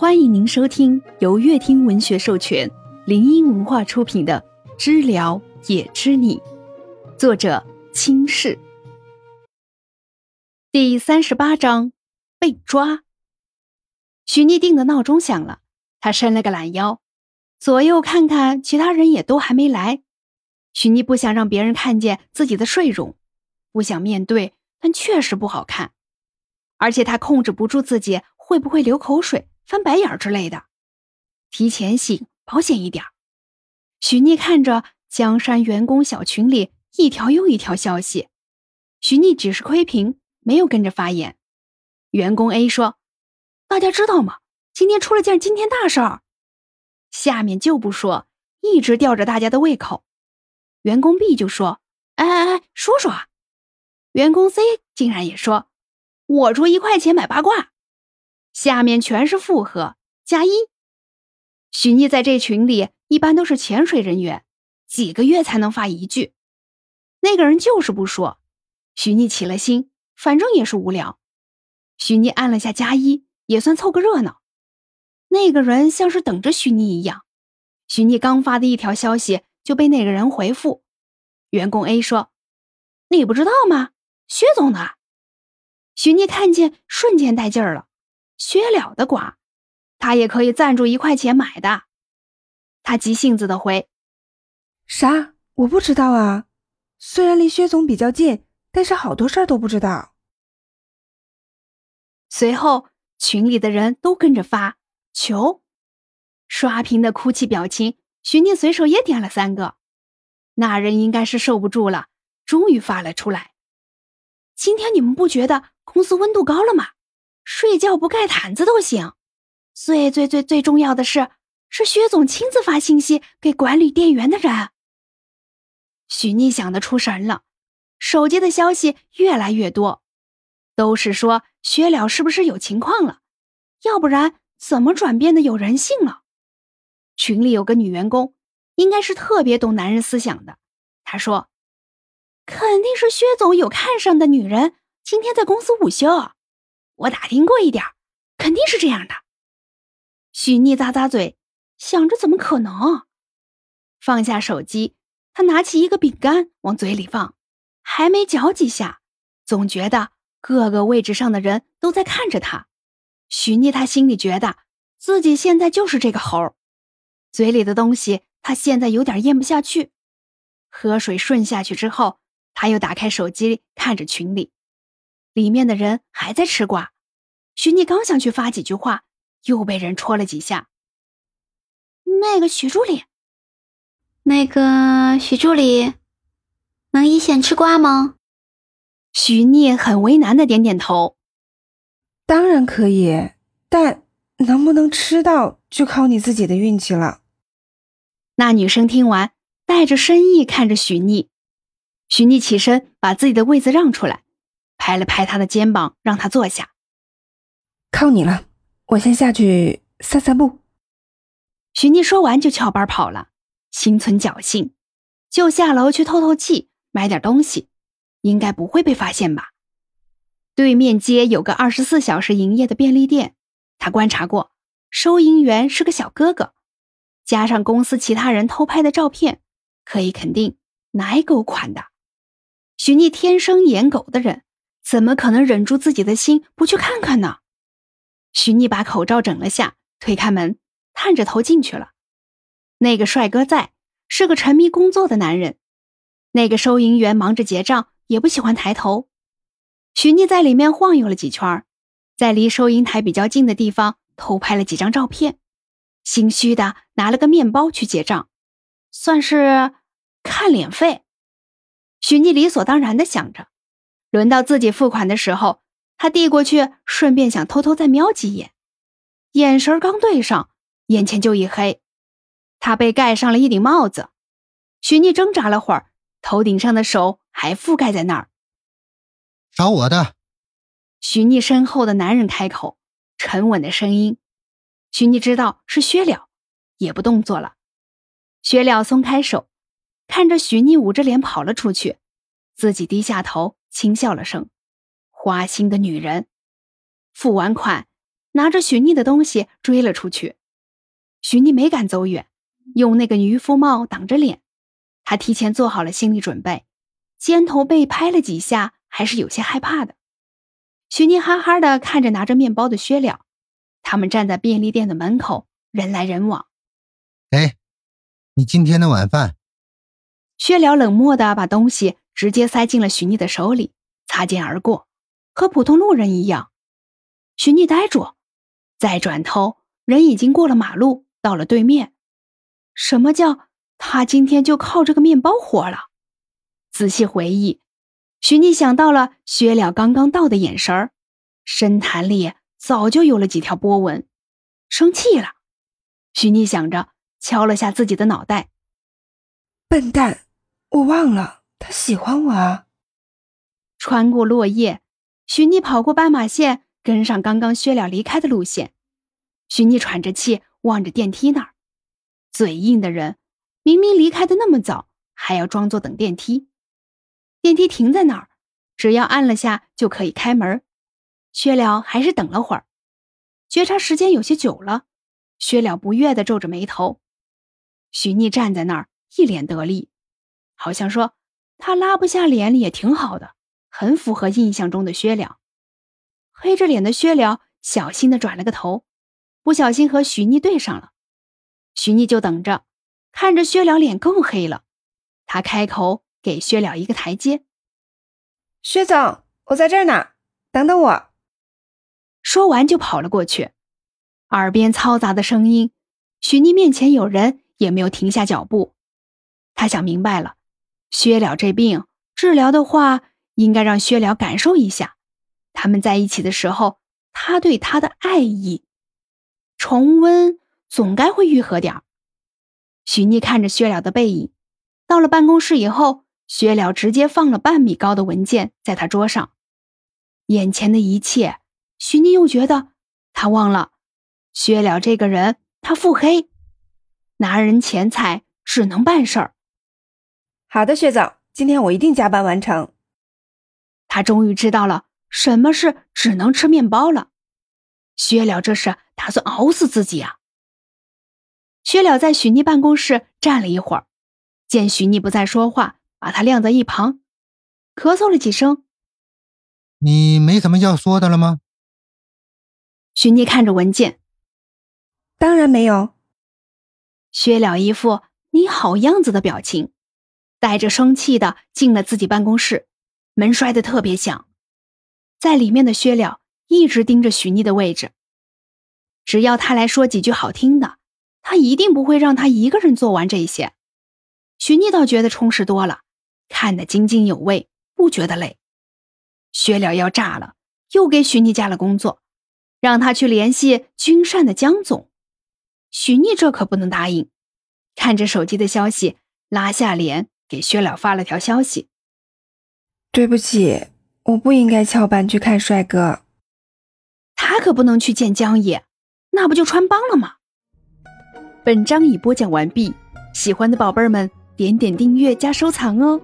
欢迎您收听由乐听文学授权、林音文化出品的《知了也知你》，作者清世。第三十八章被抓。许逆定的闹钟响了，他伸了个懒腰，左右看看，其他人也都还没来。许逆不想让别人看见自己的睡容，不想面对，但确实不好看，而且他控制不住自己会不会流口水。翻白眼之类的，提前醒保险一点。许逆看着江山员工小群里一条又一条消息，许逆只是窥屏，没有跟着发言。员工 A 说：“大家知道吗？今天出了件惊天大事儿。”下面就不说，一直吊着大家的胃口。员工 B 就说：“哎哎哎，说说啊！”员工 C 竟然也说：“我出一块钱买八卦。”下面全是附和加一。许逆在这群里一般都是潜水人员，几个月才能发一句。那个人就是不说，许逆起了心，反正也是无聊。许逆按了下加一，也算凑个热闹。那个人像是等着许逆一样，许逆刚发的一条消息就被那个人回复。员工 A 说：“你不知道吗？薛总的。”许逆看见，瞬间带劲儿了。薛了的瓜，他也可以赞助一块钱买的。他急性子的回：“啥？我不知道啊。虽然离薛总比较近，但是好多事儿都不知道。”随后群里的人都跟着发求，刷屏的哭泣表情，徐念随手也点了三个。那人应该是受不住了，终于发了出来：“今天你们不觉得公司温度高了吗？”睡觉不盖毯子都行，最最最最重要的是，是薛总亲自发信息给管理店员的人。许逆想的出神了，手机的消息越来越多，都是说薛了是不是有情况了？要不然怎么转变的有人性了？群里有个女员工，应该是特别懂男人思想的，她说：“肯定是薛总有看上的女人，今天在公司午休。”我打听过一点，肯定是这样的。许逆咂咂嘴，想着怎么可能？放下手机，他拿起一个饼干往嘴里放，还没嚼几下，总觉得各个位置上的人都在看着他。许逆他心里觉得自己现在就是这个猴，嘴里的东西他现在有点咽不下去。喝水顺下去之后，他又打开手机看着群里。里面的人还在吃瓜，徐逆刚想去发几句话，又被人戳了几下。那个徐助理，那个徐助理，能一线吃瓜吗？徐聂很为难的点点头。当然可以，但能不能吃到就靠你自己的运气了。那女生听完，带着深意看着许逆。许逆起身，把自己的位子让出来。拍了拍他的肩膀，让他坐下。靠你了，我先下去散散步。许逆说完就翘班跑了，心存侥幸，就下楼去透透气，买点东西，应该不会被发现吧。对面街有个二十四小时营业的便利店，他观察过，收银员是个小哥哥，加上公司其他人偷拍的照片，可以肯定奶狗款的。许逆天生演狗的人。怎么可能忍住自己的心不去看看呢？许逆把口罩整了下，推开门，探着头进去了。那个帅哥在，是个沉迷工作的男人。那个收银员忙着结账，也不喜欢抬头。许逆在里面晃悠了几圈，在离收银台比较近的地方偷拍了几张照片，心虚的拿了个面包去结账，算是看脸费。许逆理所当然的想着。轮到自己付款的时候，他递过去，顺便想偷偷再瞄几眼，眼神刚对上，眼前就一黑，他被盖上了一顶帽子。许逆挣扎了会儿，头顶上的手还覆盖在那儿。找我的。许逆身后的男人开口，沉稳的声音。许逆知道是薛了，也不动作了。薛了松开手，看着许逆捂着脸跑了出去，自己低下头。轻笑了声，花心的女人。付完款，拿着许逆的东西追了出去。许逆没敢走远，用那个渔夫帽挡着脸。他提前做好了心理准备，肩头被拍了几下，还是有些害怕的。许逆哈哈的看着拿着面包的薛了，他们站在便利店的门口，人来人往。哎，你今天的晚饭。薛了冷漠的把东西直接塞进了许逆的手里，擦肩而过，和普通路人一样。许逆呆住，再转头，人已经过了马路，到了对面。什么叫？他今天就靠这个面包活了。仔细回忆，许逆想到了薛了刚刚到的眼神儿，深潭里早就有了几条波纹，生气了。许逆想着，敲了下自己的脑袋：“笨蛋，我忘了他喜欢我啊！”穿过落叶，许逆跑过斑马线，跟上刚刚薛了离开的路线。许逆喘着气望着电梯那儿，嘴硬的人。明明离开的那么早，还要装作等电梯。电梯停在那儿，只要按了下就可以开门。薛了还是等了会儿，觉察时间有些久了，薛了不悦的皱着眉头。许逆站在那儿，一脸得意，好像说他拉不下脸也挺好的，很符合印象中的薛了。黑着脸的薛了小心的转了个头，不小心和许逆对上了。许逆就等着。看着薛了脸更黑了，他开口给薛了一个台阶：“薛总，我在这儿呢，等等我。”说完就跑了过去，耳边嘈杂的声音，许妮面前有人，也没有停下脚步。他想明白了，薛了这病治疗的话，应该让薛了感受一下他们在一起的时候，他对他的爱意，重温总该会愈合点儿。许妮看着薛了的背影，到了办公室以后，薛了直接放了半米高的文件在他桌上。眼前的一切，许妮又觉得他忘了薛了这个人，他腹黑，拿人钱财只能办事儿。好的，薛总，今天我一定加班完成。他终于知道了什么是只能吃面包了。薛了这是打算熬死自己啊！薛了在许妮办公室站了一会儿，见许妮不再说话，把他晾在一旁，咳嗽了几声。你没什么要说的了吗？许妮看着文件，当然没有。薛了一副你好样子的表情，带着生气的进了自己办公室，门摔得特别响。在里面的薛了一直盯着许妮的位置，只要他来说几句好听的。他一定不会让他一个人做完这些。许逆倒觉得充实多了，看得津津有味，不觉得累。薛了要炸了，又给许逆加了工作，让他去联系君善的江总。许逆这可不能答应。看着手机的消息，拉下脸给薛了发了条消息：“对不起，我不应该翘班去看帅哥。他可不能去见江野，那不就穿帮了吗？”本章已播讲完毕，喜欢的宝贝儿们点点订阅加收藏哦。